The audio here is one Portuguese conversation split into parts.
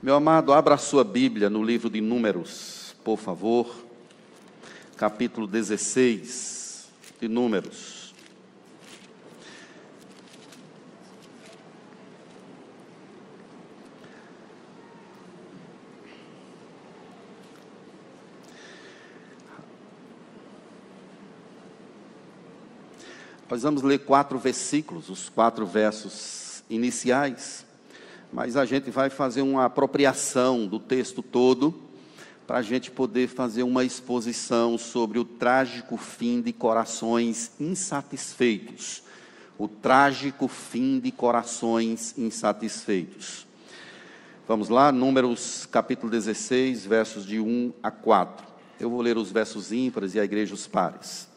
Meu amado, abra a sua Bíblia no livro de Números, por favor, capítulo 16 de Números. Nós vamos ler quatro versículos, os quatro versos iniciais mas a gente vai fazer uma apropriação do texto todo para a gente poder fazer uma exposição sobre o trágico fim de corações insatisfeitos. O trágico fim de corações insatisfeitos. Vamos lá, Números capítulo 16, versos de 1 a 4. Eu vou ler os versos ímpares e a igreja os pares.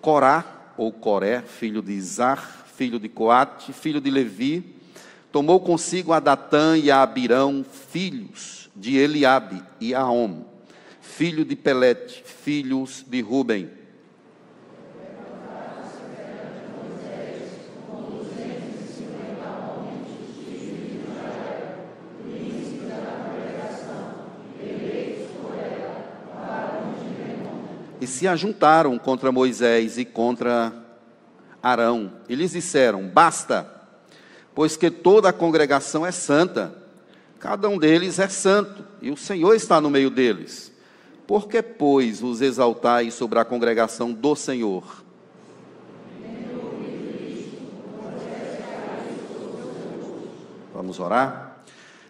Corá, ou Coré, filho de Izar, filho de Coate, filho de Levi, tomou consigo a Datã e a Abirão, filhos de Eliabe e Aom, filho de Pelete, filhos de Ruben. E se ajuntaram contra Moisés e contra Arão, e lhes disseram: Basta, pois que toda a congregação é santa, cada um deles é santo, e o Senhor está no meio deles. Por que, pois, os exaltais sobre a congregação do Senhor? Vamos orar?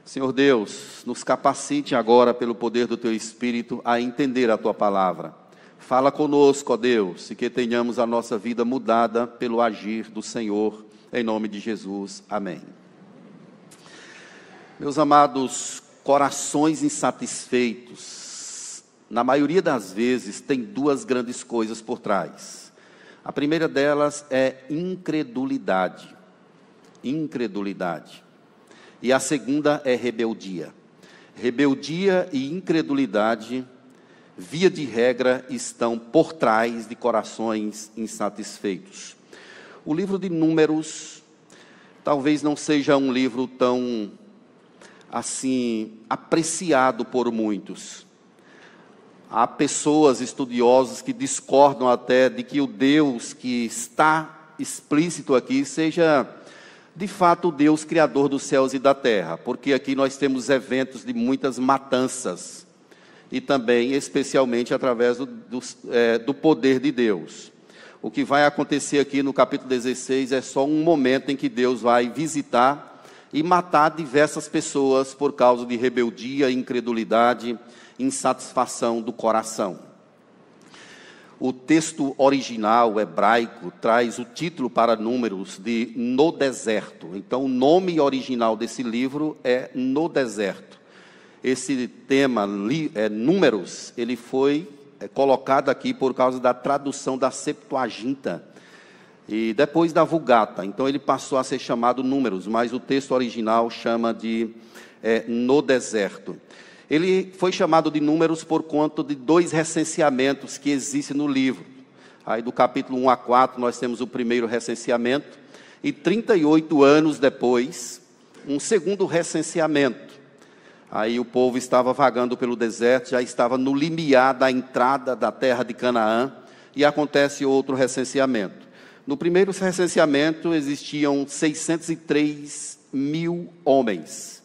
Senhor Deus, nos capacite agora, pelo poder do Teu Espírito, a entender a Tua palavra. Fala conosco, ó Deus, e que tenhamos a nossa vida mudada pelo agir do Senhor em nome de Jesus, amém. Meus amados, corações insatisfeitos, na maioria das vezes, tem duas grandes coisas por trás. A primeira delas é incredulidade. Incredulidade. E a segunda é rebeldia. Rebeldia e incredulidade, via de regra, estão por trás de corações insatisfeitos. O livro de Números talvez não seja um livro tão assim apreciado por muitos. Há pessoas estudiosas que discordam até de que o Deus que está explícito aqui seja de fato o Deus criador dos céus e da terra, porque aqui nós temos eventos de muitas matanças e também, especialmente, através do, do, é, do poder de Deus. O que vai acontecer aqui no capítulo 16 é só um momento em que Deus vai visitar e matar diversas pessoas por causa de rebeldia, incredulidade, insatisfação do coração. O texto original hebraico traz o título para números de No Deserto. Então, o nome original desse livro é No Deserto. Esse tema, é, números, ele foi colocado aqui por causa da tradução da Septuaginta e depois da Vulgata. Então ele passou a ser chamado Números, mas o texto original chama de é, No Deserto. Ele foi chamado de Números por conta de dois recenseamentos que existem no livro. Aí do capítulo 1 a 4 nós temos o primeiro recenseamento e 38 anos depois, um segundo recenseamento. Aí o povo estava vagando pelo deserto, já estava no limiar da entrada da terra de Canaã, e acontece outro recenseamento. No primeiro recenseamento existiam 603 mil homens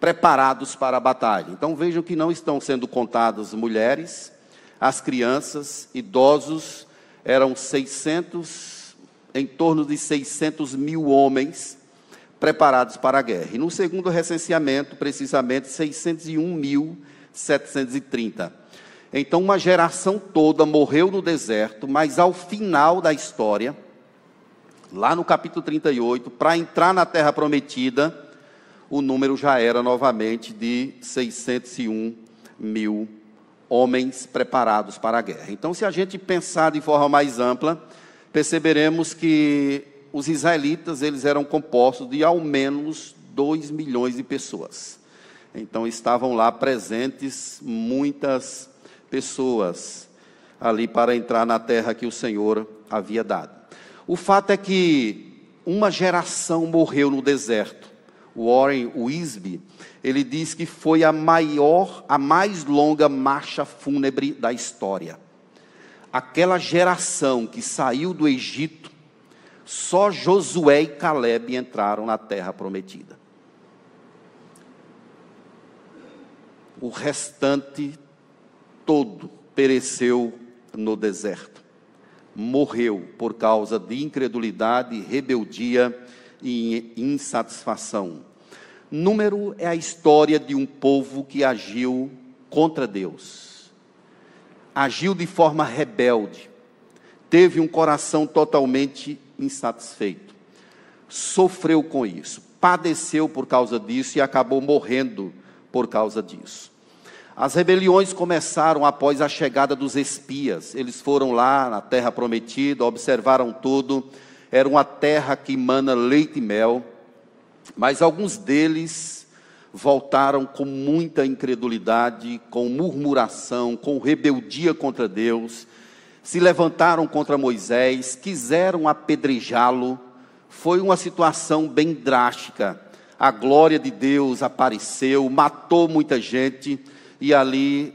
preparados para a batalha. Então vejam que não estão sendo contadas mulheres, as crianças, idosos, eram 600, em torno de 600 mil homens preparados para a guerra. E no segundo recenseamento, precisamente 601.730. Então, uma geração toda morreu no deserto, mas ao final da história, lá no capítulo 38, para entrar na terra prometida, o número já era novamente de 601 mil homens preparados para a guerra. Então, se a gente pensar de forma mais ampla, perceberemos que os israelitas eles eram compostos de ao menos 2 milhões de pessoas. Então estavam lá presentes muitas pessoas ali para entrar na terra que o Senhor havia dado. O fato é que uma geração morreu no deserto, Warren Wisby, ele diz que foi a maior, a mais longa marcha fúnebre da história. Aquela geração que saiu do Egito, só Josué e Caleb entraram na terra prometida. O restante todo pereceu no deserto. Morreu por causa de incredulidade, rebeldia e insatisfação. Número é a história de um povo que agiu contra Deus. Agiu de forma rebelde. Teve um coração totalmente insatisfeito. Sofreu com isso, padeceu por causa disso e acabou morrendo por causa disso. As rebeliões começaram após a chegada dos espias. Eles foram lá na terra prometida, observaram tudo. Era uma terra que emana leite e mel. Mas alguns deles voltaram com muita incredulidade, com murmuração, com rebeldia contra Deus. Se levantaram contra Moisés, quiseram apedrejá-lo. Foi uma situação bem drástica. A glória de Deus apareceu, matou muita gente e ali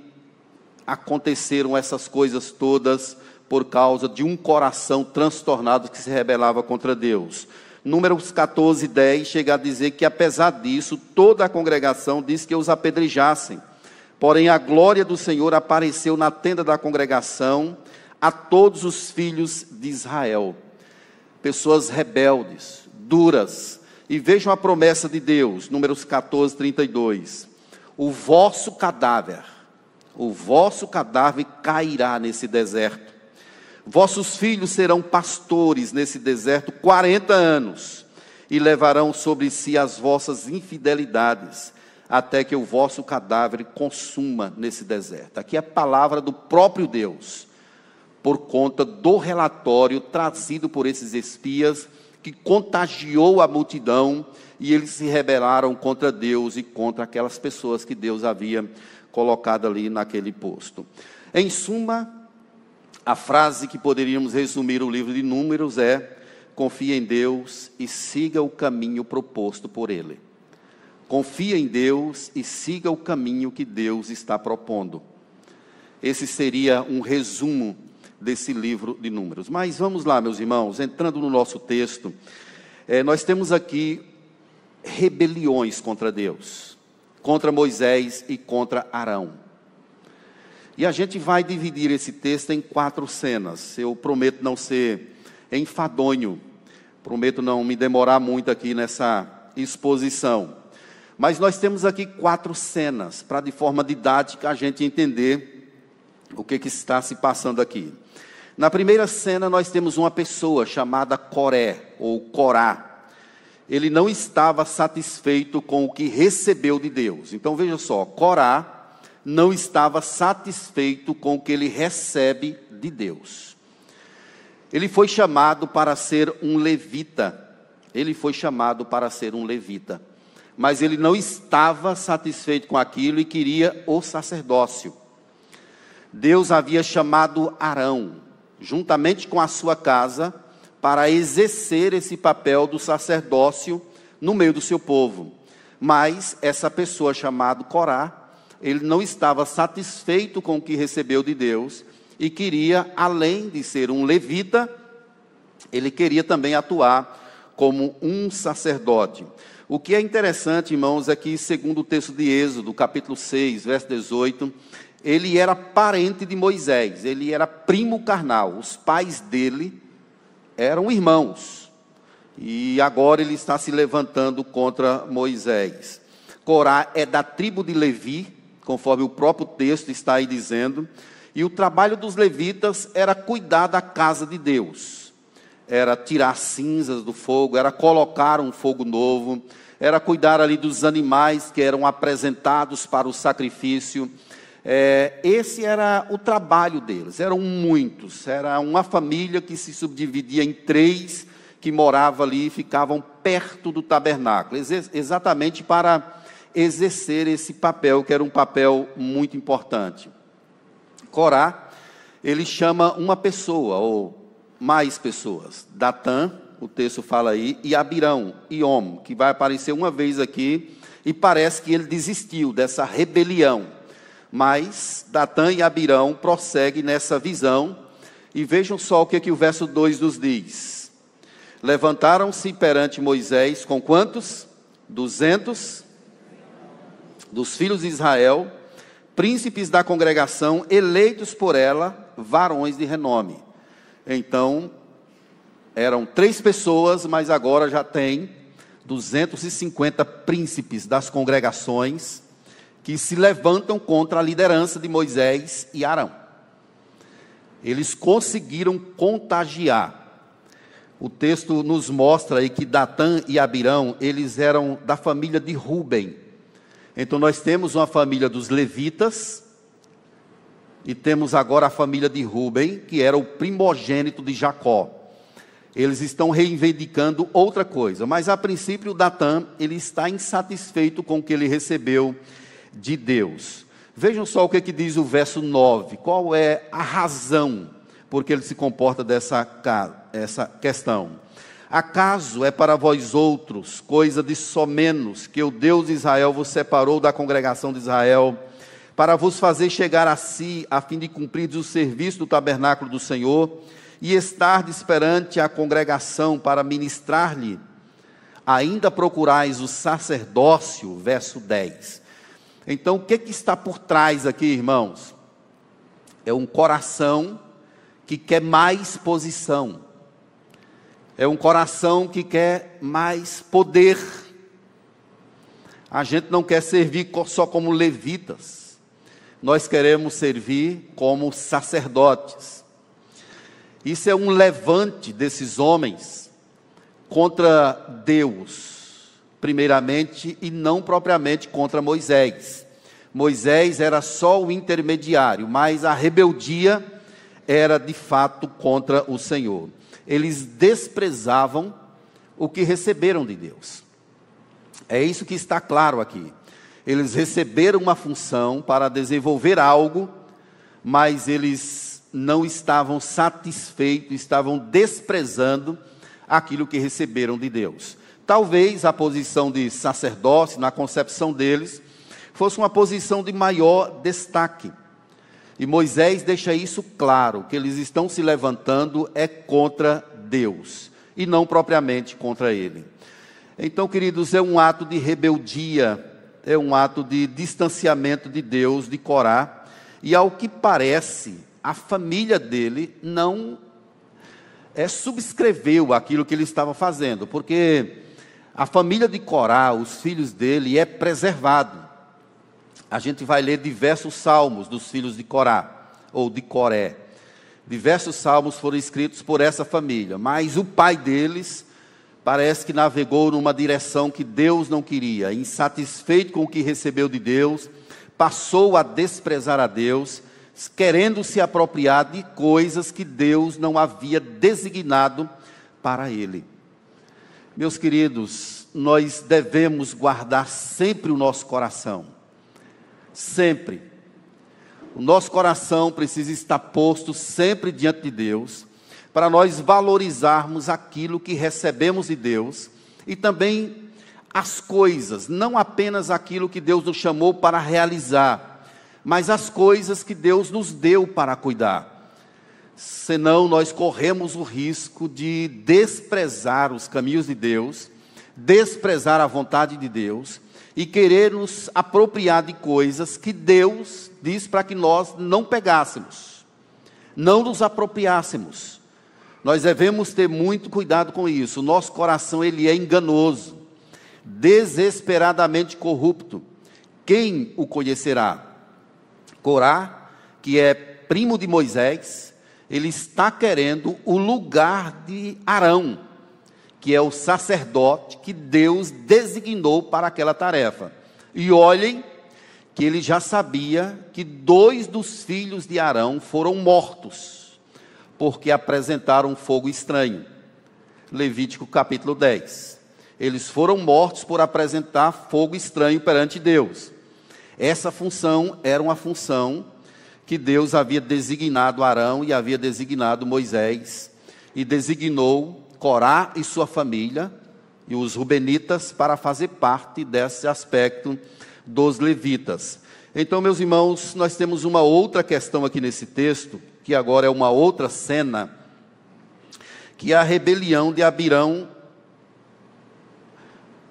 aconteceram essas coisas todas por causa de um coração transtornado que se rebelava contra Deus. Números 14, 10 chega a dizer que, apesar disso, toda a congregação disse que os apedrejassem. Porém, a glória do Senhor apareceu na tenda da congregação a todos os filhos de Israel. Pessoas rebeldes, duras. E vejam a promessa de Deus, Números 14, 32 o vosso cadáver, o vosso cadáver cairá nesse deserto. Vossos filhos serão pastores nesse deserto 40 anos e levarão sobre si as vossas infidelidades, até que o vosso cadáver consuma nesse deserto. Aqui é a palavra do próprio Deus, por conta do relatório trazido por esses espias que contagiou a multidão e eles se rebelaram contra Deus e contra aquelas pessoas que Deus havia colocado ali naquele posto. Em suma, a frase que poderíamos resumir o livro de Números é: confie em Deus e siga o caminho proposto por Ele. Confia em Deus e siga o caminho que Deus está propondo. Esse seria um resumo desse livro de Números. Mas vamos lá, meus irmãos, entrando no nosso texto, é, nós temos aqui rebeliões contra Deus, contra Moisés e contra Arão. E a gente vai dividir esse texto em quatro cenas. Eu prometo não ser enfadonho, prometo não me demorar muito aqui nessa exposição. Mas nós temos aqui quatro cenas para, de forma didática, a gente entender o que, que está se passando aqui. Na primeira cena, nós temos uma pessoa chamada Coré, ou Corá ele não estava satisfeito com o que recebeu de Deus. Então veja só, Corá não estava satisfeito com o que ele recebe de Deus. Ele foi chamado para ser um levita. Ele foi chamado para ser um levita. Mas ele não estava satisfeito com aquilo e queria o sacerdócio. Deus havia chamado Arão, juntamente com a sua casa, para exercer esse papel do sacerdócio no meio do seu povo. Mas essa pessoa chamada Corá, ele não estava satisfeito com o que recebeu de Deus e queria, além de ser um levita, ele queria também atuar como um sacerdote. O que é interessante, irmãos, é que, segundo o texto de Êxodo, capítulo 6, verso 18, ele era parente de Moisés, ele era primo carnal. Os pais dele eram irmãos. E agora ele está se levantando contra Moisés. Corá é da tribo de Levi, conforme o próprio texto está aí dizendo. E o trabalho dos levitas era cuidar da casa de Deus. Era tirar cinzas do fogo, era colocar um fogo novo, era cuidar ali dos animais que eram apresentados para o sacrifício é, esse era o trabalho deles, eram muitos, era uma família que se subdividia em três, que morava ali e ficavam perto do tabernáculo, ex exatamente para exercer esse papel, que era um papel muito importante. Corá, ele chama uma pessoa, ou mais pessoas, Datã, o texto fala aí, e Abirão, e Om, que vai aparecer uma vez aqui, e parece que ele desistiu dessa rebelião. Mas Datã e Abirão prosseguem nessa visão, e vejam só o que, que o verso 2 nos diz. Levantaram-se perante Moisés com quantos? Duzentos dos filhos de Israel, príncipes da congregação, eleitos por ela, varões de renome. Então, eram três pessoas, mas agora já tem 250 príncipes das congregações que se levantam contra a liderança de Moisés e Arão. Eles conseguiram contagiar. O texto nos mostra aí que Datã e Abirão, eles eram da família de Ruben. Então nós temos uma família dos levitas e temos agora a família de Ruben, que era o primogênito de Jacó. Eles estão reivindicando outra coisa, mas a princípio Datã, ele está insatisfeito com o que ele recebeu de Deus. Vejam só o que, é que diz o verso 9. Qual é a razão por que ele se comporta dessa essa questão? Acaso é para vós outros coisa de somenos que o Deus de Israel vos separou da congregação de Israel, para vos fazer chegar a si, a fim de cumprir o serviço do tabernáculo do Senhor, e estar perante a congregação para ministrar-lhe? Ainda procurais o sacerdócio, verso 10. Então, o que, que está por trás aqui, irmãos? É um coração que quer mais posição é um coração que quer mais poder. A gente não quer servir só como levitas, nós queremos servir como sacerdotes. Isso é um levante desses homens contra Deus, primeiramente, e não propriamente contra Moisés. Moisés era só o intermediário, mas a rebeldia era de fato contra o Senhor eles desprezavam o que receberam de Deus. É isso que está claro aqui. Eles receberam uma função para desenvolver algo, mas eles não estavam satisfeitos, estavam desprezando aquilo que receberam de Deus. Talvez a posição de sacerdócio, na concepção deles, fosse uma posição de maior destaque. E Moisés deixa isso claro, que eles estão se levantando é contra Deus e não propriamente contra ele. Então, queridos, é um ato de rebeldia, é um ato de distanciamento de Deus, de Corá, e ao que parece, a família dele não é, subscreveu aquilo que ele estava fazendo, porque a família de Corá, os filhos dele, é preservado a gente vai ler diversos salmos dos filhos de Corá, ou de Coré. Diversos salmos foram escritos por essa família, mas o pai deles parece que navegou numa direção que Deus não queria, insatisfeito com o que recebeu de Deus, passou a desprezar a Deus, querendo se apropriar de coisas que Deus não havia designado para ele. Meus queridos, nós devemos guardar sempre o nosso coração sempre. O nosso coração precisa estar posto sempre diante de Deus, para nós valorizarmos aquilo que recebemos de Deus e também as coisas, não apenas aquilo que Deus nos chamou para realizar, mas as coisas que Deus nos deu para cuidar. Senão nós corremos o risco de desprezar os caminhos de Deus, desprezar a vontade de Deus e querer nos apropriar de coisas que Deus diz para que nós não pegássemos, não nos apropriássemos. Nós devemos ter muito cuidado com isso. O nosso coração ele é enganoso, desesperadamente corrupto. Quem o conhecerá? Corá, que é primo de Moisés, ele está querendo o lugar de Arão que é o sacerdote que Deus designou para aquela tarefa. E olhem que ele já sabia que dois dos filhos de Arão foram mortos, porque apresentaram fogo estranho. Levítico capítulo 10. Eles foram mortos por apresentar fogo estranho perante Deus. Essa função era uma função que Deus havia designado Arão e havia designado Moisés e designou Corá e sua família e os rubenitas para fazer parte desse aspecto dos levitas. Então, meus irmãos, nós temos uma outra questão aqui nesse texto, que agora é uma outra cena, que é a rebelião de Abirão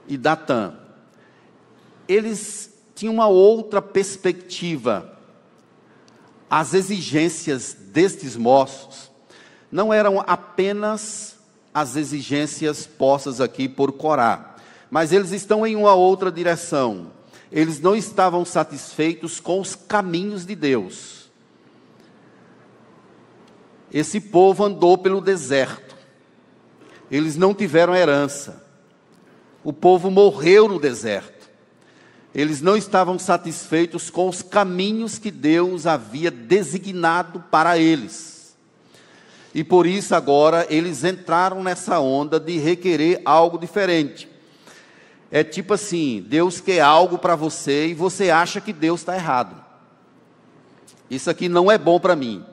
e Datã. Eles tinham uma outra perspectiva. As exigências destes moços não eram apenas as exigências postas aqui por Corá, mas eles estão em uma outra direção. Eles não estavam satisfeitos com os caminhos de Deus. Esse povo andou pelo deserto. Eles não tiveram herança. O povo morreu no deserto. Eles não estavam satisfeitos com os caminhos que Deus havia designado para eles. E por isso agora eles entraram nessa onda de requerer algo diferente. É tipo assim: Deus quer algo para você e você acha que Deus está errado. Isso aqui não é bom para mim.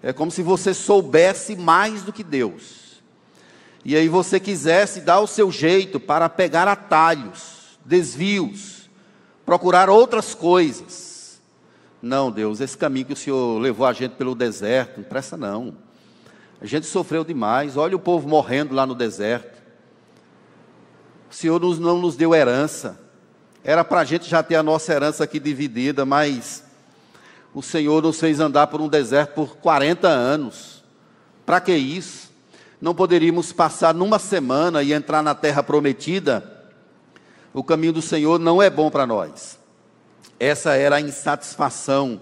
É como se você soubesse mais do que Deus. E aí você quisesse dar o seu jeito para pegar atalhos, desvios, procurar outras coisas. Não, Deus, esse caminho que o Senhor levou a gente pelo deserto, não presta não. A gente sofreu demais. Olha o povo morrendo lá no deserto. O Senhor nos, não nos deu herança. Era para a gente já ter a nossa herança aqui dividida, mas o Senhor nos fez andar por um deserto por 40 anos. Para que isso? Não poderíamos passar numa semana e entrar na terra prometida? O caminho do Senhor não é bom para nós. Essa era a insatisfação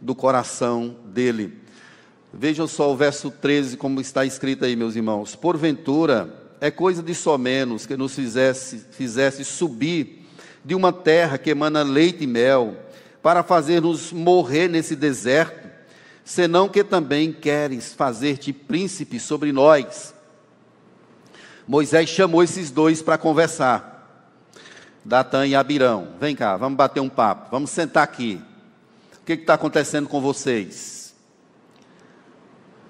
do coração dele. Vejam só o verso 13, como está escrito aí, meus irmãos. Porventura, é coisa de só menos que nos fizesse, fizesse subir de uma terra que emana leite e mel para fazer-nos morrer nesse deserto, senão que também queres fazer-te príncipe sobre nós. Moisés chamou esses dois para conversar. Datã e Abirão, vem cá, vamos bater um papo, vamos sentar aqui. O que está acontecendo com vocês?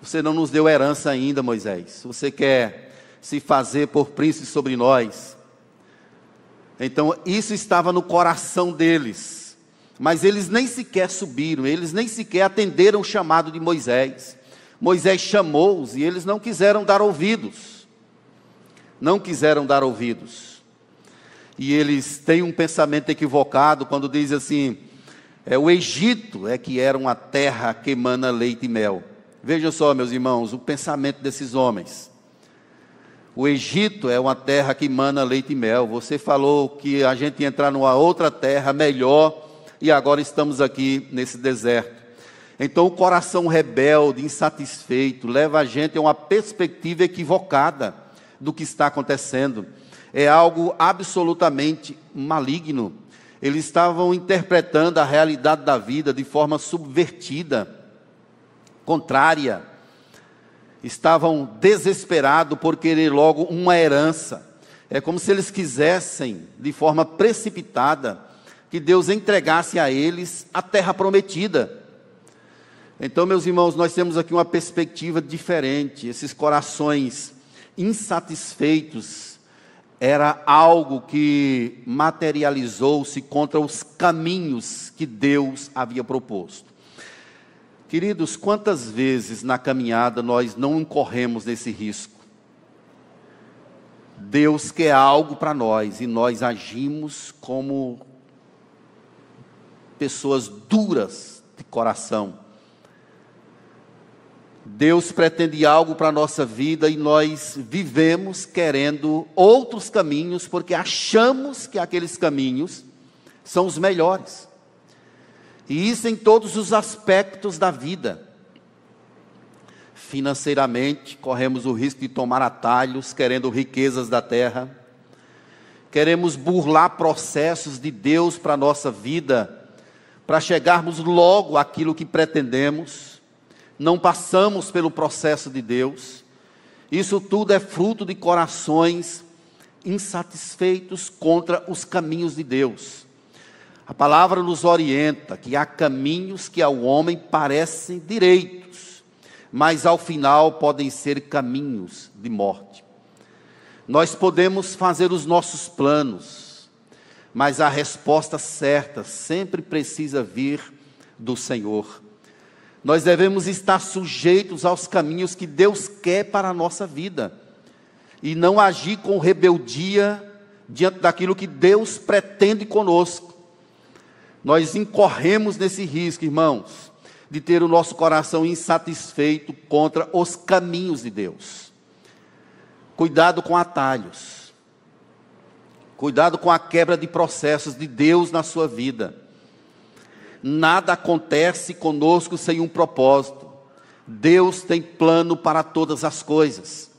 Você não nos deu herança ainda, Moisés. Você quer se fazer por príncipe sobre nós. Então, isso estava no coração deles mas eles nem sequer subiram, eles nem sequer atenderam o chamado de Moisés. Moisés chamou-os e eles não quiseram dar ouvidos. Não quiseram dar ouvidos. E eles têm um pensamento equivocado quando dizem assim: é, o Egito é que era uma terra que emana leite e mel. Veja só, meus irmãos, o pensamento desses homens. O Egito é uma terra que emana leite e mel. Você falou que a gente ia entrar numa outra terra melhor e agora estamos aqui nesse deserto. Então, o coração rebelde, insatisfeito, leva a gente a uma perspectiva equivocada do que está acontecendo. É algo absolutamente maligno. Eles estavam interpretando a realidade da vida de forma subvertida, contrária. Estavam desesperados por querer logo uma herança. É como se eles quisessem, de forma precipitada, que Deus entregasse a eles a terra prometida. Então, meus irmãos, nós temos aqui uma perspectiva diferente. Esses corações insatisfeitos era algo que materializou-se contra os caminhos que Deus havia proposto. Queridos, quantas vezes na caminhada nós não incorremos nesse risco? Deus quer algo para nós e nós agimos como pessoas duras de coração. Deus pretende algo para a nossa vida e nós vivemos querendo outros caminhos, porque achamos que aqueles caminhos são os melhores. E isso em todos os aspectos da vida. Financeiramente, corremos o risco de tomar atalhos, querendo riquezas da terra. Queremos burlar processos de Deus para a nossa vida para chegarmos logo àquilo que pretendemos, não passamos pelo processo de Deus. Isso tudo é fruto de corações insatisfeitos contra os caminhos de Deus. A palavra nos orienta que há caminhos que ao homem parecem direitos, mas ao final podem ser caminhos de morte. Nós podemos fazer os nossos planos, mas a resposta certa sempre precisa vir do Senhor. Nós devemos estar sujeitos aos caminhos que Deus quer para a nossa vida e não agir com rebeldia diante daquilo que Deus pretende conosco. Nós incorremos nesse risco, irmãos, de ter o nosso coração insatisfeito contra os caminhos de Deus. Cuidado com atalhos. Cuidado com a quebra de processos de Deus na sua vida. Nada acontece conosco sem um propósito. Deus tem plano para todas as coisas.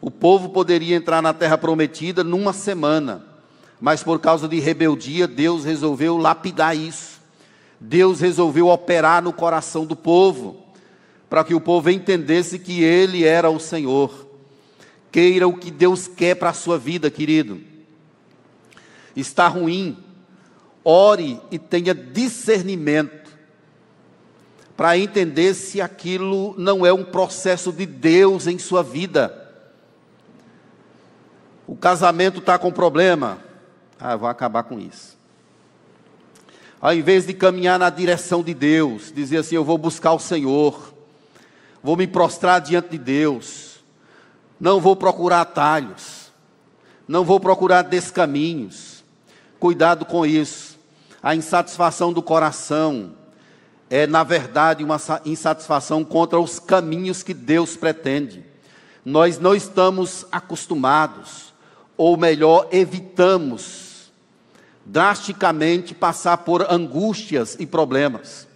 O povo poderia entrar na terra prometida numa semana, mas por causa de rebeldia, Deus resolveu lapidar isso. Deus resolveu operar no coração do povo, para que o povo entendesse que Ele era o Senhor. Queira o que Deus quer para a sua vida, querido. Está ruim, ore e tenha discernimento para entender se aquilo não é um processo de Deus em sua vida. O casamento está com problema. Ah, vou acabar com isso. Ao invés de caminhar na direção de Deus, dizer assim: Eu vou buscar o Senhor, vou me prostrar diante de Deus não vou procurar atalhos. Não vou procurar descaminhos. Cuidado com isso. A insatisfação do coração é, na verdade, uma insatisfação contra os caminhos que Deus pretende. Nós não estamos acostumados, ou melhor, evitamos drasticamente passar por angústias e problemas.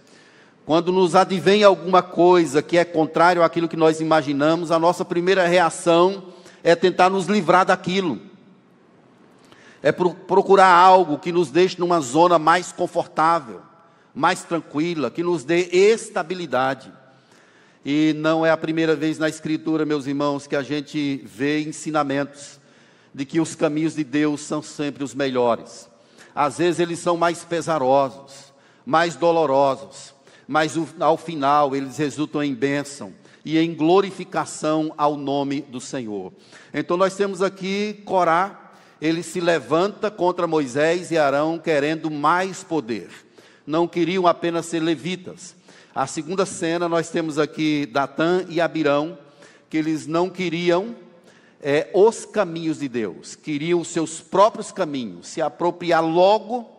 Quando nos advém alguma coisa que é contrário àquilo que nós imaginamos, a nossa primeira reação é tentar nos livrar daquilo. É procurar algo que nos deixe numa zona mais confortável, mais tranquila, que nos dê estabilidade. E não é a primeira vez na Escritura, meus irmãos, que a gente vê ensinamentos de que os caminhos de Deus são sempre os melhores. Às vezes eles são mais pesarosos, mais dolorosos, mas ao final eles resultam em bênção e em glorificação ao nome do Senhor. Então nós temos aqui Corá, ele se levanta contra Moisés e Arão querendo mais poder. Não queriam apenas ser levitas. A segunda cena nós temos aqui Datã e Abirão, que eles não queriam é, os caminhos de Deus, queriam os seus próprios caminhos, se apropriar logo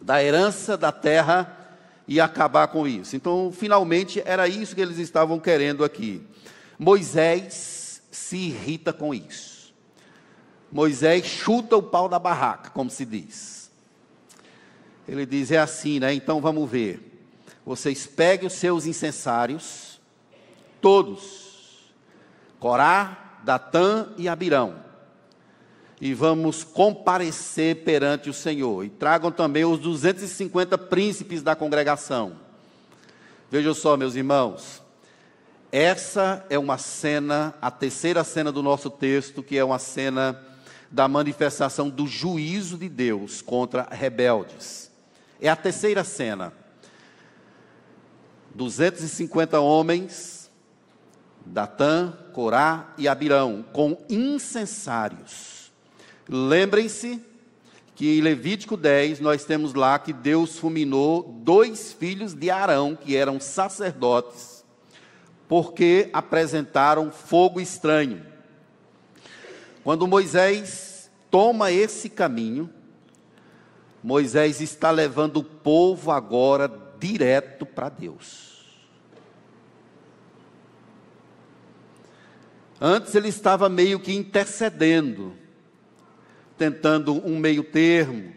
da herança da terra e acabar com isso. Então, finalmente, era isso que eles estavam querendo aqui. Moisés se irrita com isso. Moisés chuta o pau da barraca, como se diz. Ele diz: é assim, né? Então vamos ver. Vocês peguem os seus incensários, todos, Corá, Datã e Abirão e vamos comparecer perante o Senhor. E tragam também os 250 príncipes da congregação. Vejam só, meus irmãos, essa é uma cena, a terceira cena do nosso texto, que é uma cena da manifestação do juízo de Deus contra rebeldes. É a terceira cena. 250 homens, Datã, Corá e Abirão, com incensários Lembrem-se que em Levítico 10 nós temos lá que Deus fulminou dois filhos de Arão, que eram sacerdotes, porque apresentaram fogo estranho. Quando Moisés toma esse caminho, Moisés está levando o povo agora direto para Deus. Antes ele estava meio que intercedendo, tentando um meio termo,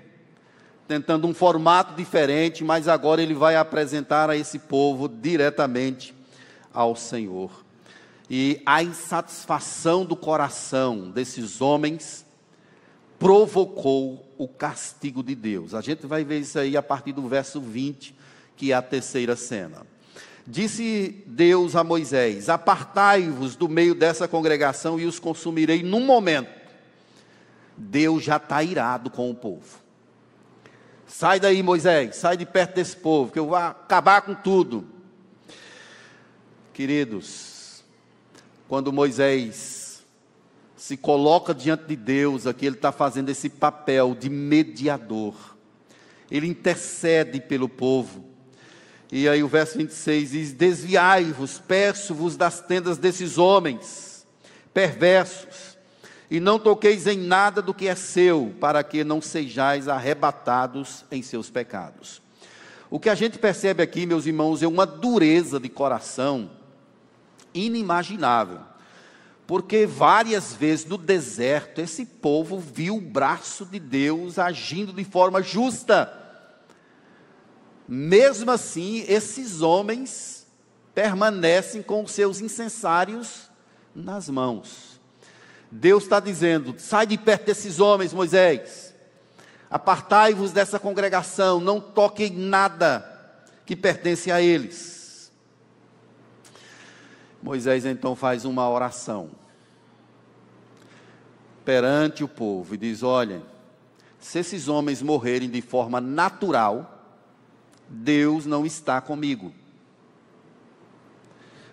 tentando um formato diferente, mas agora ele vai apresentar a esse povo diretamente ao Senhor. E a insatisfação do coração desses homens provocou o castigo de Deus. A gente vai ver isso aí a partir do verso 20, que é a terceira cena. Disse Deus a Moisés: Apartai-vos do meio dessa congregação e os consumirei num momento. Deus já está irado com o povo. Sai daí, Moisés, sai de perto desse povo, que eu vou acabar com tudo. Queridos, quando Moisés se coloca diante de Deus, aqui ele está fazendo esse papel de mediador. Ele intercede pelo povo. E aí o verso 26 diz: Desviai-vos, peço-vos das tendas desses homens perversos, e não toqueis em nada do que é seu, para que não sejais arrebatados em seus pecados. O que a gente percebe aqui, meus irmãos, é uma dureza de coração inimaginável. Porque várias vezes no deserto esse povo viu o braço de Deus agindo de forma justa. Mesmo assim, esses homens permanecem com os seus incensários nas mãos. Deus está dizendo: sai de perto desses homens, Moisés. Apartai-vos dessa congregação, não toquem nada que pertence a eles. Moisés então faz uma oração perante o povo e diz: Olhem, se esses homens morrerem de forma natural, Deus não está comigo.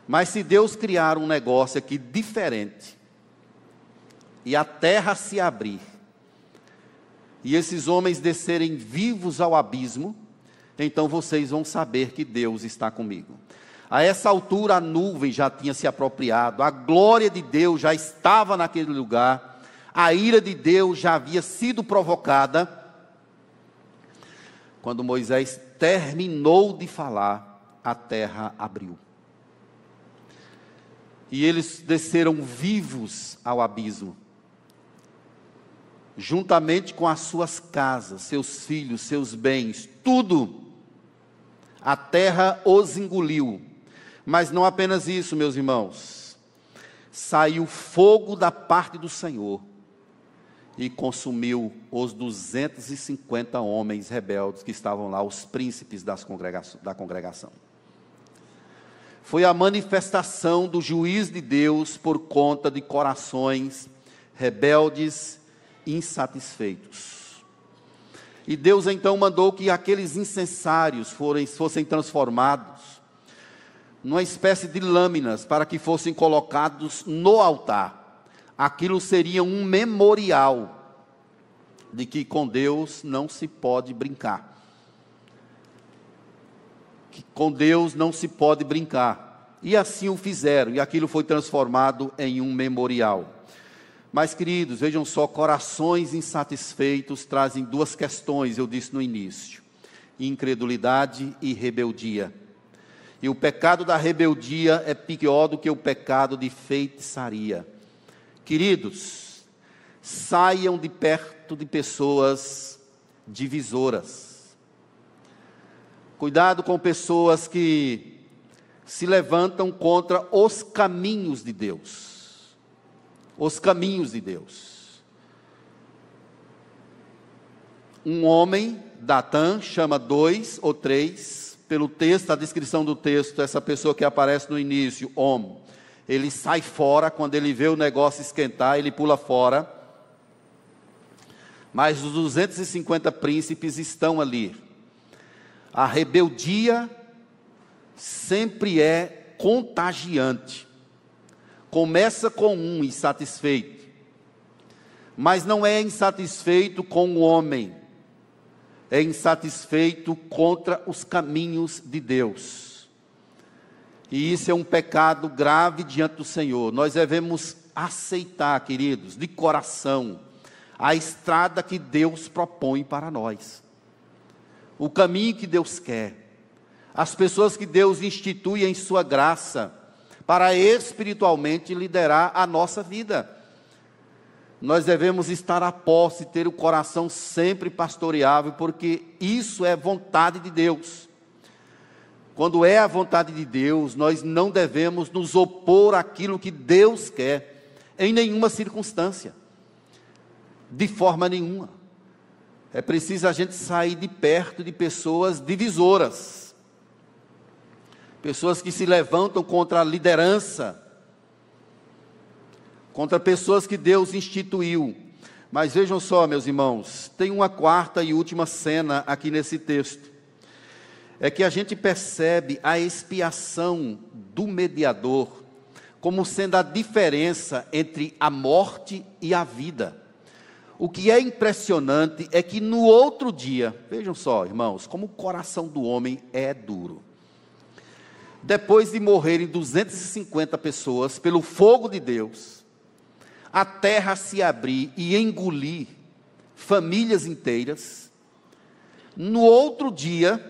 Mas se Deus criar um negócio aqui diferente, e a terra se abrir, e esses homens descerem vivos ao abismo, então vocês vão saber que Deus está comigo. A essa altura a nuvem já tinha se apropriado, a glória de Deus já estava naquele lugar, a ira de Deus já havia sido provocada. Quando Moisés terminou de falar, a terra abriu. E eles desceram vivos ao abismo, juntamente com as suas casas, seus filhos, seus bens, tudo. A terra os engoliu mas não apenas isso, meus irmãos. Saiu fogo da parte do Senhor e consumiu os 250 homens rebeldes que estavam lá, os príncipes das congregação, da congregação. Foi a manifestação do juiz de Deus por conta de corações rebeldes, insatisfeitos. E Deus então mandou que aqueles incensários fossem transformados numa espécie de lâminas para que fossem colocados no altar. Aquilo seria um memorial de que com Deus não se pode brincar. Que com Deus não se pode brincar. E assim o fizeram, e aquilo foi transformado em um memorial. Mas, queridos, vejam só: corações insatisfeitos trazem duas questões, eu disse no início: incredulidade e rebeldia. E o pecado da rebeldia é pior do que o pecado de feitiçaria. Queridos, saiam de perto de pessoas divisoras. Cuidado com pessoas que se levantam contra os caminhos de Deus. Os caminhos de Deus. Um homem, Datã, chama dois ou três pelo texto, a descrição do texto, essa pessoa que aparece no início, homem, ele sai fora, quando ele vê o negócio esquentar, ele pula fora. Mas os 250 príncipes estão ali. A rebeldia sempre é contagiante. Começa com um insatisfeito, mas não é insatisfeito com o homem, é insatisfeito contra os caminhos de Deus. E isso é um pecado grave diante do Senhor. Nós devemos aceitar, queridos, de coração, a estrada que Deus propõe para nós. O caminho que Deus quer. As pessoas que Deus institui em sua graça para espiritualmente liderar a nossa vida. Nós devemos estar a posse, ter o coração sempre pastoreável, porque isso é vontade de Deus. Quando é a vontade de Deus, nós não devemos nos opor àquilo que Deus quer, em nenhuma circunstância, de forma nenhuma. É preciso a gente sair de perto de pessoas divisoras, pessoas que se levantam contra a liderança, contra pessoas que Deus instituiu. Mas vejam só, meus irmãos, tem uma quarta e última cena aqui nesse texto. É que a gente percebe a expiação do mediador como sendo a diferença entre a morte e a vida. O que é impressionante é que no outro dia, vejam só, irmãos, como o coração do homem é duro. Depois de morrerem 250 pessoas pelo fogo de Deus, a terra se abrir e engolir famílias inteiras. No outro dia,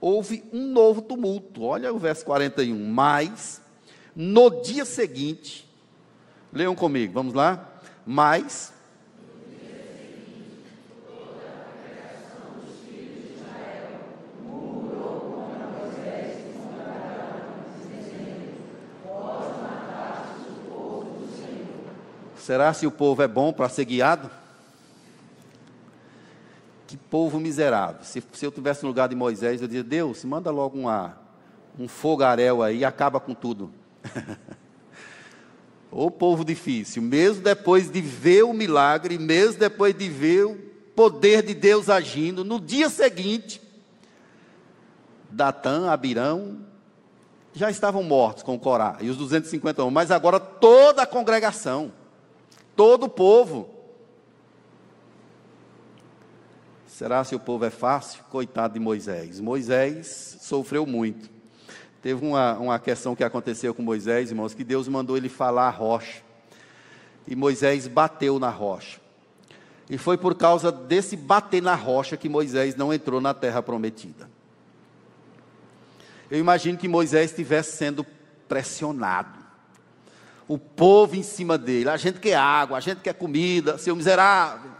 houve um novo tumulto. Olha o verso 41. Mas, no dia seguinte, leiam comigo, vamos lá? Mas, Será se o povo é bom para ser guiado? Que povo miserável. Se, se eu tivesse no lugar de Moisés, eu dizia: Deus, manda logo uma, um fogaréu aí e acaba com tudo. o povo difícil, mesmo depois de ver o milagre, mesmo depois de ver o poder de Deus agindo, no dia seguinte, Datã, Abirão, já estavam mortos com Corá e os 250 homens, mas agora toda a congregação todo o povo. Será se o povo é fácil? Coitado de Moisés. Moisés sofreu muito. Teve uma, uma questão que aconteceu com Moisés, irmãos, que Deus mandou ele falar a rocha. E Moisés bateu na rocha. E foi por causa desse bater na rocha que Moisés não entrou na terra prometida. Eu imagino que Moisés estivesse sendo pressionado o povo em cima dele. A gente quer água, a gente quer comida, seu miserável.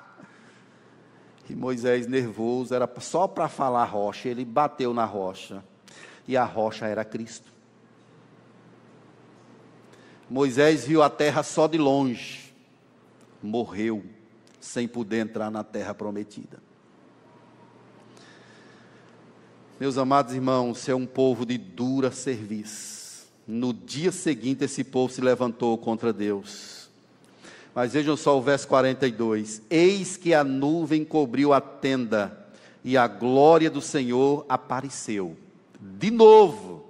E Moisés, nervoso, era só para falar rocha, ele bateu na rocha. E a rocha era Cristo. Moisés viu a terra só de longe, morreu, sem poder entrar na terra prometida. Meus amados irmãos, é um povo de dura serviço no dia seguinte, esse povo se levantou contra Deus. Mas vejam só o verso 42: Eis que a nuvem cobriu a tenda, e a glória do Senhor apareceu. De novo.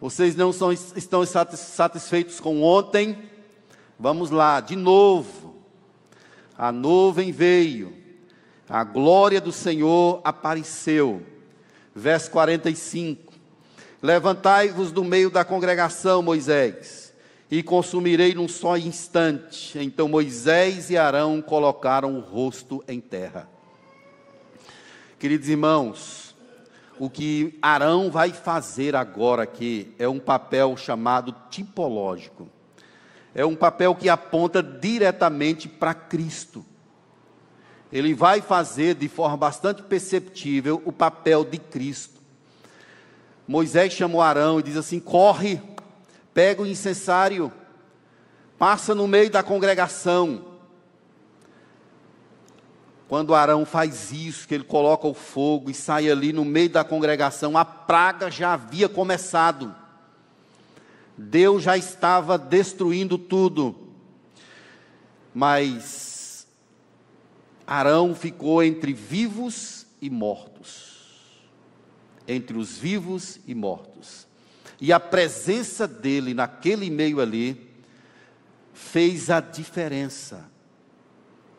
Vocês não são, estão satisfeitos com ontem? Vamos lá, de novo. A nuvem veio, a glória do Senhor apareceu. Verso 45. Levantai-vos do meio da congregação, Moisés, e consumirei num só instante. Então Moisés e Arão colocaram o rosto em terra. Queridos irmãos, o que Arão vai fazer agora aqui é um papel chamado tipológico. É um papel que aponta diretamente para Cristo. Ele vai fazer de forma bastante perceptível o papel de Cristo. Moisés chamou Arão e diz assim: corre, pega o incensário, passa no meio da congregação. Quando Arão faz isso, que ele coloca o fogo e sai ali no meio da congregação, a praga já havia começado. Deus já estava destruindo tudo. Mas Arão ficou entre vivos e mortos entre os vivos e mortos. E a presença dele naquele meio ali fez a diferença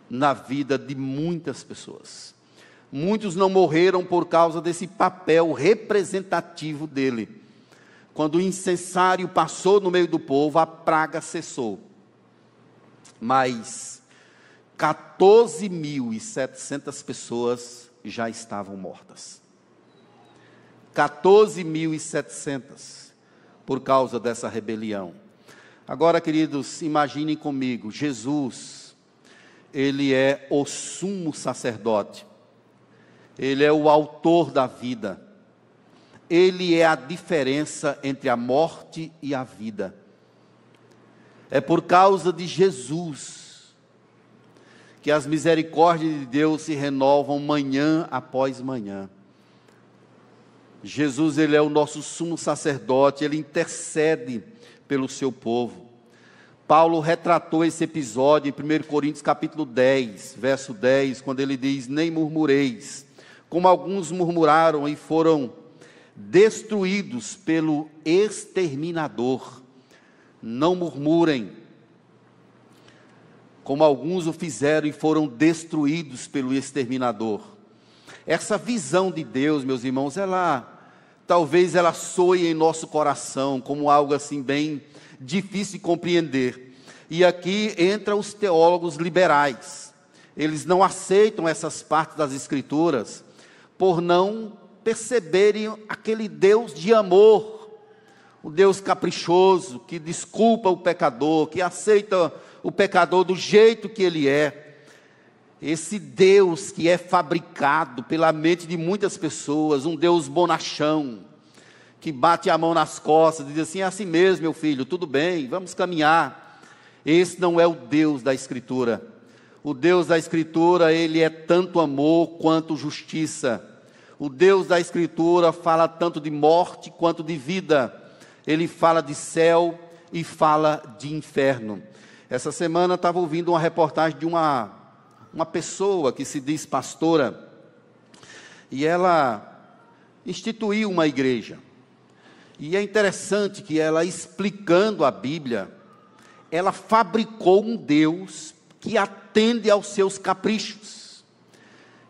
na vida de muitas pessoas. Muitos não morreram por causa desse papel representativo dele. Quando o incensário passou no meio do povo, a praga cessou. Mas 14.700 pessoas já estavam mortas. 14.700 por causa dessa rebelião. Agora, queridos, imaginem comigo, Jesus, ele é o sumo sacerdote. Ele é o autor da vida. Ele é a diferença entre a morte e a vida. É por causa de Jesus que as misericórdias de Deus se renovam manhã após manhã. Jesus, ele é o nosso sumo sacerdote, ele intercede pelo seu povo. Paulo retratou esse episódio em 1 Coríntios capítulo 10, verso 10, quando ele diz: Nem murmureis, como alguns murmuraram e foram destruídos pelo exterminador. Não murmurem, como alguns o fizeram e foram destruídos pelo exterminador. Essa visão de Deus, meus irmãos, ela talvez ela soe em nosso coração como algo assim bem difícil de compreender. E aqui entra os teólogos liberais. Eles não aceitam essas partes das escrituras por não perceberem aquele Deus de amor, o Deus caprichoso que desculpa o pecador, que aceita o pecador do jeito que ele é. Esse Deus que é fabricado pela mente de muitas pessoas, um Deus bonachão, que bate a mão nas costas e diz assim: é assim mesmo, meu filho, tudo bem, vamos caminhar. Esse não é o Deus da Escritura. O Deus da Escritura, ele é tanto amor quanto justiça. O Deus da Escritura fala tanto de morte quanto de vida. Ele fala de céu e fala de inferno. Essa semana estava ouvindo uma reportagem de uma uma pessoa que se diz pastora, e ela instituiu uma igreja. E é interessante que ela, explicando a Bíblia, ela fabricou um Deus que atende aos seus caprichos.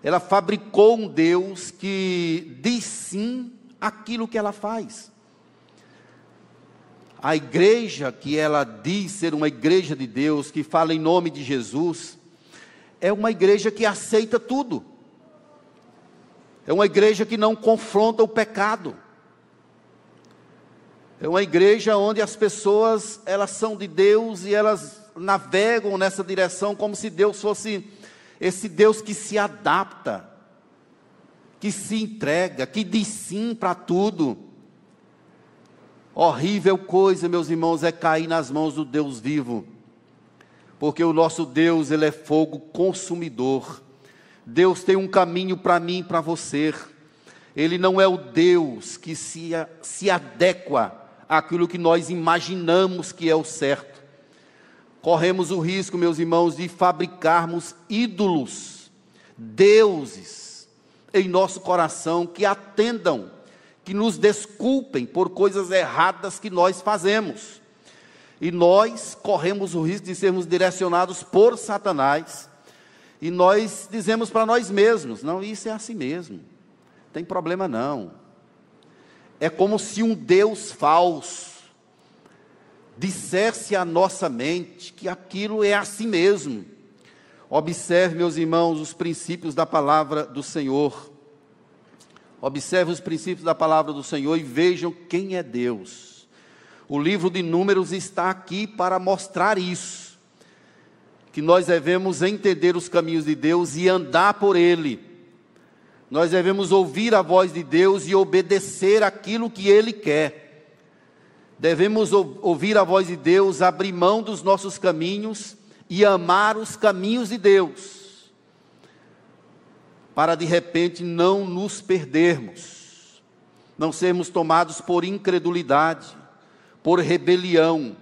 Ela fabricou um Deus que diz sim aquilo que ela faz. A igreja que ela diz ser uma igreja de Deus, que fala em nome de Jesus, é uma igreja que aceita tudo. É uma igreja que não confronta o pecado. É uma igreja onde as pessoas, elas são de Deus e elas navegam nessa direção como se Deus fosse esse Deus que se adapta, que se entrega, que diz sim para tudo. Horrível coisa, meus irmãos, é cair nas mãos do Deus vivo porque o nosso Deus, ele é fogo consumidor. Deus tem um caminho para mim e para você. Ele não é o Deus que se, se adequa àquilo que nós imaginamos que é o certo. Corremos o risco, meus irmãos, de fabricarmos ídolos, deuses, em nosso coração que atendam, que nos desculpem por coisas erradas que nós fazemos. E nós corremos o risco de sermos direcionados por Satanás. E nós dizemos para nós mesmos: não, isso é assim mesmo. Tem problema não. É como se um Deus falso dissesse à nossa mente que aquilo é assim mesmo. Observe, meus irmãos, os princípios da palavra do Senhor. Observe os princípios da palavra do Senhor e vejam quem é Deus. O livro de Números está aqui para mostrar isso. Que nós devemos entender os caminhos de Deus e andar por ele. Nós devemos ouvir a voz de Deus e obedecer aquilo que ele quer. Devemos ouvir a voz de Deus, abrir mão dos nossos caminhos e amar os caminhos de Deus. Para de repente não nos perdermos, não sermos tomados por incredulidade por rebelião,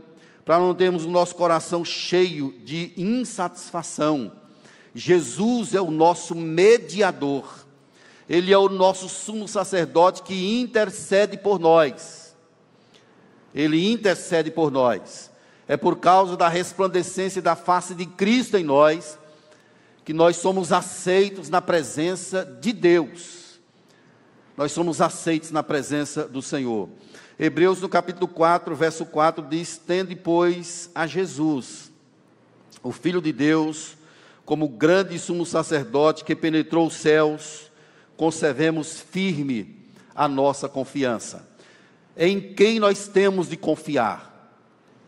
para não termos o nosso coração cheio de insatisfação. Jesus é o nosso mediador, Ele é o nosso sumo sacerdote que intercede por nós. Ele intercede por nós. É por causa da resplandecência da face de Cristo em nós que nós somos aceitos na presença de Deus. Nós somos aceitos na presença do Senhor. Hebreus no capítulo 4, verso 4 diz: Tende, pois, a Jesus, o Filho de Deus, como grande sumo sacerdote que penetrou os céus, conservemos firme a nossa confiança. Em quem nós temos de confiar?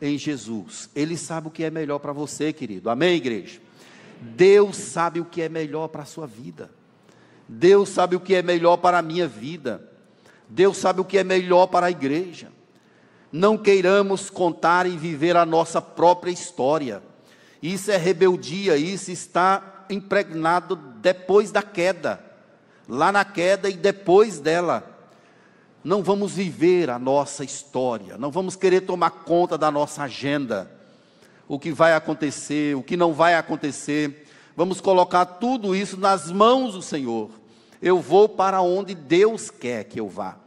Em Jesus. Ele sabe o que é melhor para você, querido. Amém, igreja? Deus sabe o que é melhor para a sua vida. Deus sabe o que é melhor para a minha vida. Deus sabe o que é melhor para a igreja. Não queiramos contar e viver a nossa própria história. Isso é rebeldia, isso está impregnado depois da queda. Lá na queda e depois dela. Não vamos viver a nossa história, não vamos querer tomar conta da nossa agenda. O que vai acontecer, o que não vai acontecer. Vamos colocar tudo isso nas mãos do Senhor. Eu vou para onde Deus quer que eu vá.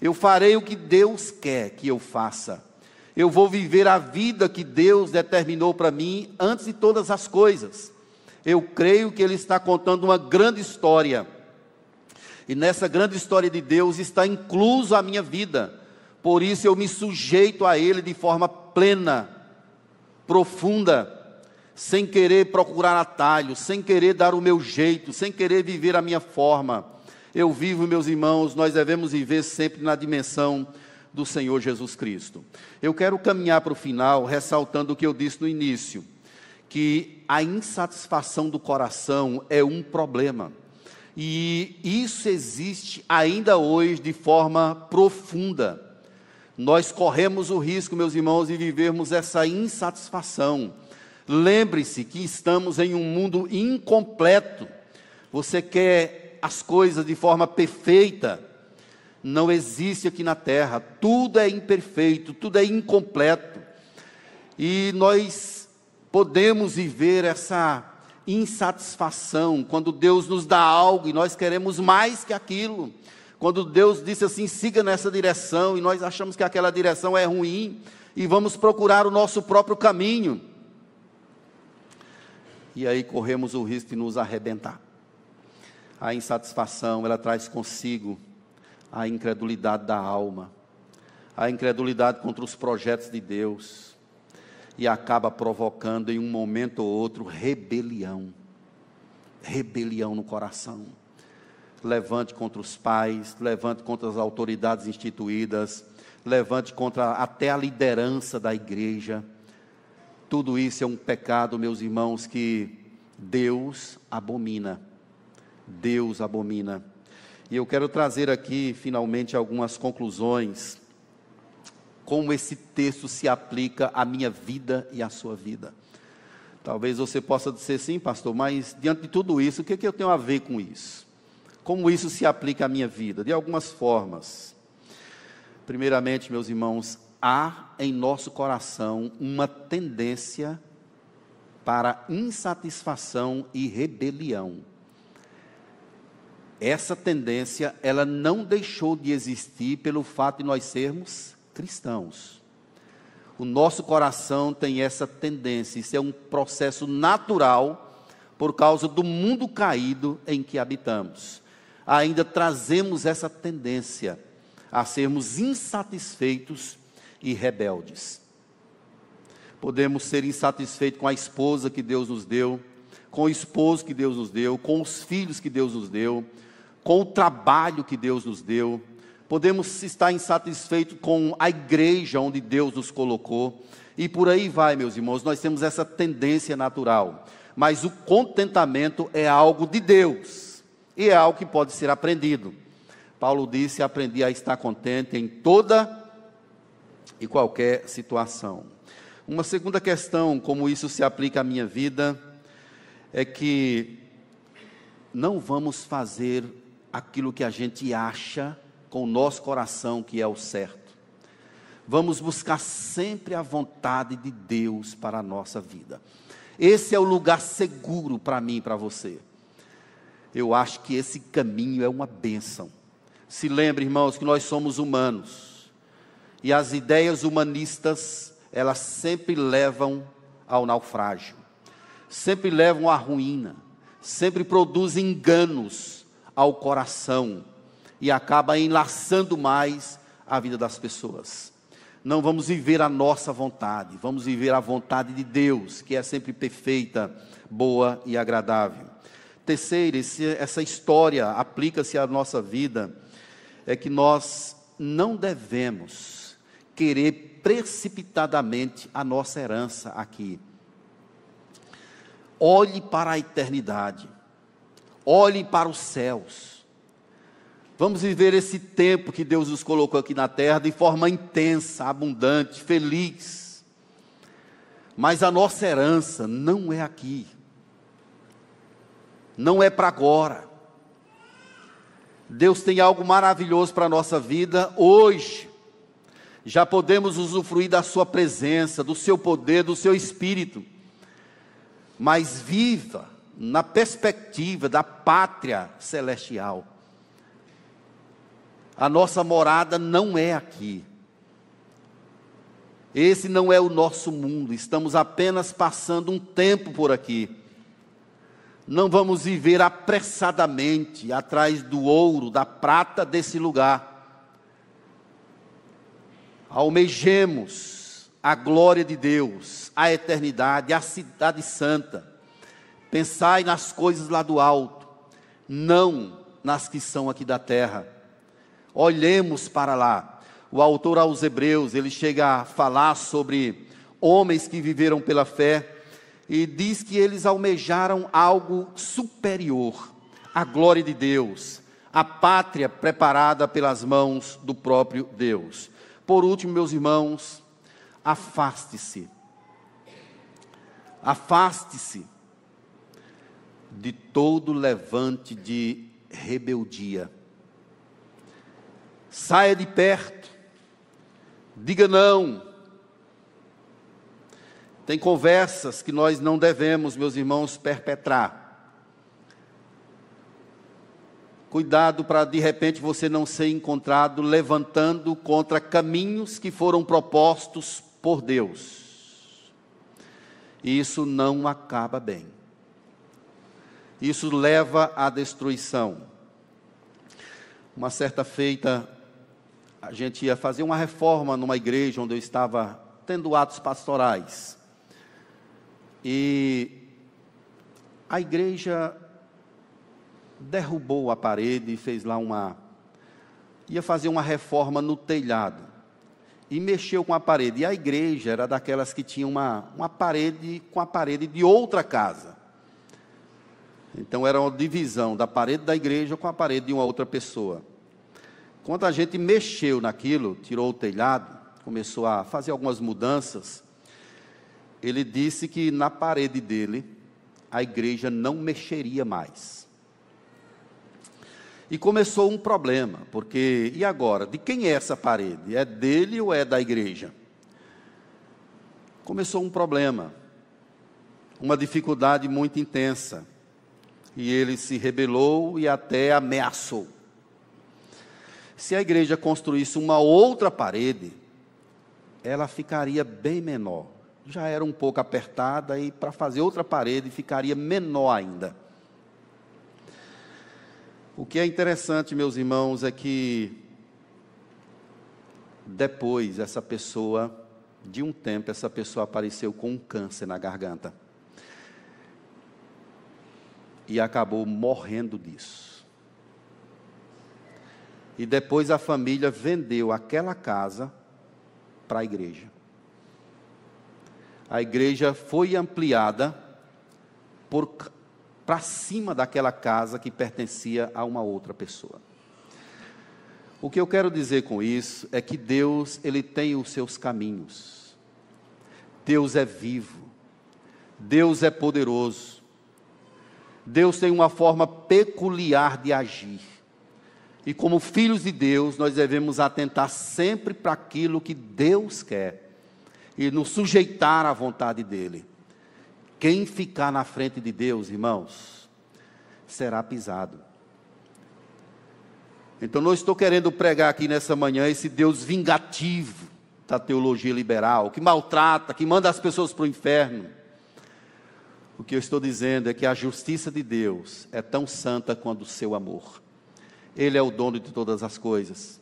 Eu farei o que Deus quer que eu faça. Eu vou viver a vida que Deus determinou para mim antes de todas as coisas. Eu creio que Ele está contando uma grande história. E nessa grande história de Deus está incluso a minha vida. Por isso eu me sujeito a Ele de forma plena, profunda, sem querer procurar atalho, sem querer dar o meu jeito, sem querer viver a minha forma. Eu vivo, meus irmãos, nós devemos viver sempre na dimensão do Senhor Jesus Cristo. Eu quero caminhar para o final, ressaltando o que eu disse no início, que a insatisfação do coração é um problema. E isso existe ainda hoje de forma profunda. Nós corremos o risco, meus irmãos, de vivermos essa insatisfação. Lembre-se que estamos em um mundo incompleto. Você quer as coisas de forma perfeita, não existe aqui na terra. Tudo é imperfeito, tudo é incompleto. E nós podemos viver essa insatisfação quando Deus nos dá algo e nós queremos mais que aquilo. Quando Deus disse assim, siga nessa direção e nós achamos que aquela direção é ruim e vamos procurar o nosso próprio caminho. E aí corremos o risco de nos arrebentar. A insatisfação, ela traz consigo a incredulidade da alma, a incredulidade contra os projetos de Deus, e acaba provocando em um momento ou outro rebelião. Rebelião no coração. Levante contra os pais, levante contra as autoridades instituídas, levante contra até a liderança da igreja. Tudo isso é um pecado, meus irmãos, que Deus abomina. Deus abomina. E eu quero trazer aqui, finalmente, algumas conclusões. Como esse texto se aplica à minha vida e à sua vida. Talvez você possa dizer sim, pastor, mas diante de tudo isso, o que, é que eu tenho a ver com isso? Como isso se aplica à minha vida? De algumas formas. Primeiramente, meus irmãos, há em nosso coração uma tendência para insatisfação e rebelião essa tendência, ela não deixou de existir pelo fato de nós sermos cristãos. O nosso coração tem essa tendência, isso é um processo natural por causa do mundo caído em que habitamos. Ainda trazemos essa tendência a sermos insatisfeitos e rebeldes. Podemos ser insatisfeitos com a esposa que Deus nos deu, com o esposo que Deus nos deu, com os filhos que Deus nos deu, com o trabalho que Deus nos deu, podemos estar insatisfeitos com a igreja onde Deus nos colocou, e por aí vai, meus irmãos, nós temos essa tendência natural, mas o contentamento é algo de Deus, e é algo que pode ser aprendido. Paulo disse: aprendi a estar contente em toda e qualquer situação. Uma segunda questão, como isso se aplica à minha vida, é que não vamos fazer aquilo que a gente acha com o nosso coração que é o certo. Vamos buscar sempre a vontade de Deus para a nossa vida. Esse é o lugar seguro para mim e para você. Eu acho que esse caminho é uma bênção. Se lembre, irmãos, que nós somos humanos. E as ideias humanistas, elas sempre levam ao naufrágio. Sempre levam à ruína. Sempre produzem enganos ao coração e acaba enlaçando mais a vida das pessoas. Não vamos viver a nossa vontade, vamos viver a vontade de Deus, que é sempre perfeita, boa e agradável. Terceiro, essa história aplica-se à nossa vida, é que nós não devemos querer precipitadamente a nossa herança aqui. Olhe para a eternidade olhem para os céus. Vamos viver esse tempo que Deus nos colocou aqui na terra de forma intensa, abundante, feliz. Mas a nossa herança não é aqui. Não é para agora. Deus tem algo maravilhoso para a nossa vida hoje. Já podemos usufruir da Sua presença, do Seu poder, do Seu Espírito. Mas viva na perspectiva da pátria celestial. A nossa morada não é aqui. Esse não é o nosso mundo, estamos apenas passando um tempo por aqui. Não vamos viver apressadamente atrás do ouro, da prata desse lugar. Almejemos a glória de Deus, a eternidade, a cidade santa. Pensai nas coisas lá do alto, não nas que são aqui da terra. Olhemos para lá. O autor aos Hebreus, ele chega a falar sobre homens que viveram pela fé e diz que eles almejaram algo superior, a glória de Deus, a pátria preparada pelas mãos do próprio Deus. Por último, meus irmãos, afaste-se. Afaste-se de todo levante de rebeldia. Saia de perto. Diga não tem conversas que nós não devemos, meus irmãos, perpetrar. Cuidado para de repente você não ser encontrado levantando contra caminhos que foram propostos por Deus. Isso não acaba bem. Isso leva à destruição. Uma certa feita, a gente ia fazer uma reforma numa igreja onde eu estava tendo atos pastorais. E a igreja derrubou a parede e fez lá uma. ia fazer uma reforma no telhado. E mexeu com a parede. E a igreja era daquelas que tinha uma, uma parede com a parede de outra casa. Então era uma divisão da parede da igreja com a parede de uma outra pessoa. Quando a gente mexeu naquilo, tirou o telhado, começou a fazer algumas mudanças, ele disse que na parede dele a igreja não mexeria mais. E começou um problema, porque e agora? De quem é essa parede? É dele ou é da igreja? Começou um problema, uma dificuldade muito intensa. E ele se rebelou e até ameaçou. Se a igreja construísse uma outra parede, ela ficaria bem menor já era um pouco apertada e para fazer outra parede ficaria menor ainda. O que é interessante, meus irmãos, é que depois essa pessoa, de um tempo, essa pessoa apareceu com um câncer na garganta. E acabou morrendo disso. E depois a família vendeu aquela casa para a igreja a igreja foi ampliada para cima daquela casa que pertencia a uma outra pessoa. O que eu quero dizer com isso é que Deus, ele tem os seus caminhos. Deus é vivo. Deus é poderoso. Deus tem uma forma peculiar de agir. E como filhos de Deus, nós devemos atentar sempre para aquilo que Deus quer e nos sujeitar à vontade dEle. Quem ficar na frente de Deus, irmãos, será pisado. Então, não estou querendo pregar aqui nessa manhã esse Deus vingativo da teologia liberal, que maltrata, que manda as pessoas para o inferno. O que eu estou dizendo é que a justiça de Deus é tão santa quanto o seu amor. Ele é o dono de todas as coisas.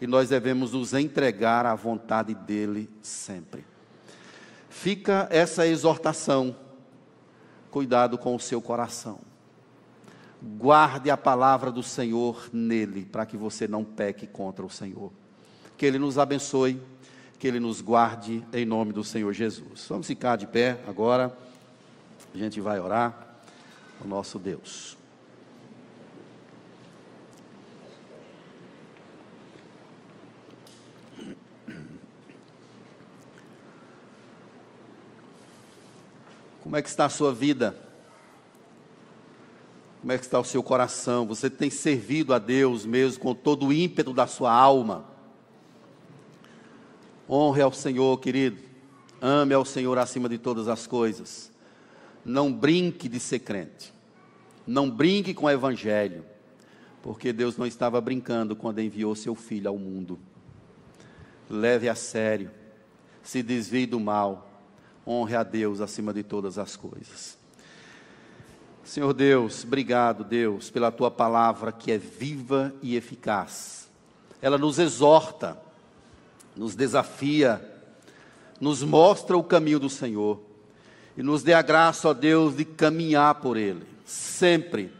E nós devemos nos entregar à vontade dele sempre fica essa exortação. Cuidado com o seu coração. Guarde a palavra do Senhor nele, para que você não peque contra o Senhor. Que Ele nos abençoe, que Ele nos guarde, em nome do Senhor Jesus. Vamos ficar de pé agora. A gente vai orar ao nosso Deus. Como é que está a sua vida? Como é que está o seu coração? Você tem servido a Deus mesmo com todo o ímpeto da sua alma? Honre ao Senhor, querido. Ame ao Senhor acima de todas as coisas. Não brinque de ser crente. Não brinque com o Evangelho. Porque Deus não estava brincando quando enviou seu filho ao mundo. Leve a sério. se desvie do mal, honre a Deus acima de todas as coisas. Senhor Deus, obrigado, Deus, pela tua palavra que é viva e eficaz. Ela nos exorta, nos desafia, nos mostra o caminho do Senhor e nos dê a graça, ó Deus, de caminhar por ele, sempre.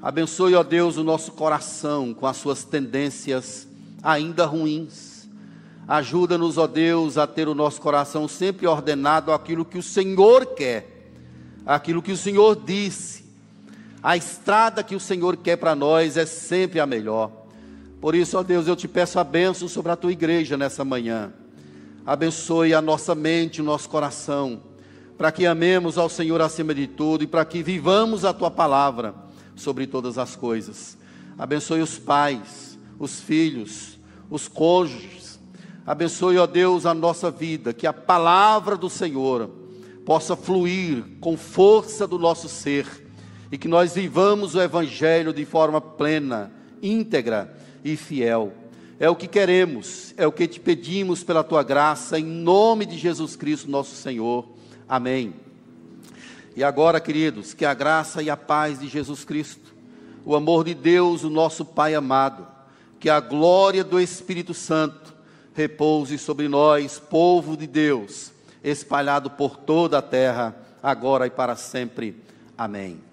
Abençoe, ó Deus, o nosso coração com as suas tendências ainda ruins. Ajuda-nos, ó Deus, a ter o nosso coração sempre ordenado àquilo que o Senhor quer, aquilo que o Senhor disse. A estrada que o Senhor quer para nós é sempre a melhor. Por isso, ó Deus, eu te peço a bênção sobre a tua igreja nessa manhã. Abençoe a nossa mente, o nosso coração, para que amemos ao Senhor acima de tudo e para que vivamos a tua palavra sobre todas as coisas. Abençoe os pais, os filhos, os cônjuges. Abençoe, ó Deus, a nossa vida, que a palavra do Senhor possa fluir com força do nosso ser e que nós vivamos o Evangelho de forma plena, íntegra e fiel. É o que queremos, é o que te pedimos pela tua graça, em nome de Jesus Cristo, nosso Senhor. Amém. E agora, queridos, que a graça e a paz de Jesus Cristo, o amor de Deus, o nosso Pai amado, que a glória do Espírito Santo repouse sobre nós, povo de Deus, espalhado por toda a terra, agora e para sempre. Amém.